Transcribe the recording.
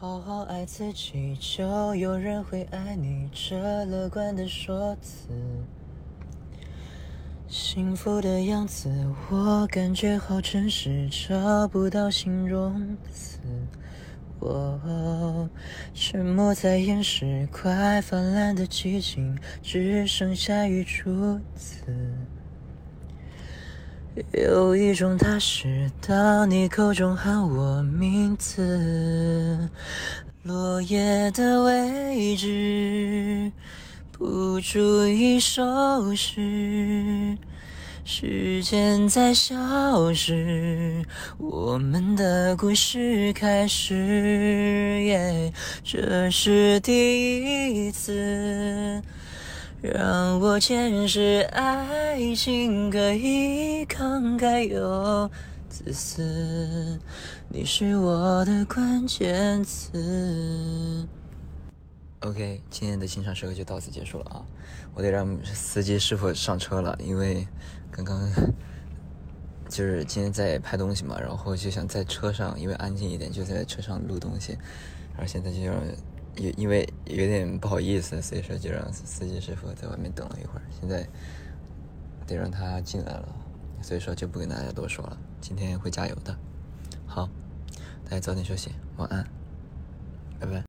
好好爱自己，就有人会爱你。这乐观的说辞，幸福的样子，我感觉好真实，找不到形容词。我沉默在掩饰快泛滥的激情，只剩下雨珠子。有一种踏实，当你口中喊我名字，落叶的位置不足以收拾，时间在消失，我们的故事开始，这是第一次。让我见识爱情可以慷慨又自私，你是我的关键词。OK，今天的清唱时刻就到此结束了啊！我得让司机师傅上车了，因为刚刚就是今天在拍东西嘛，然后就想在车上，因为安静一点，就在车上录东西，然后现在就让。也因为有点不好意思，所以说就让司机师傅在外面等了一会儿。现在得让他进来了，所以说就不跟大家多说了。今天会加油的。好，大家早点休息，晚安，拜拜。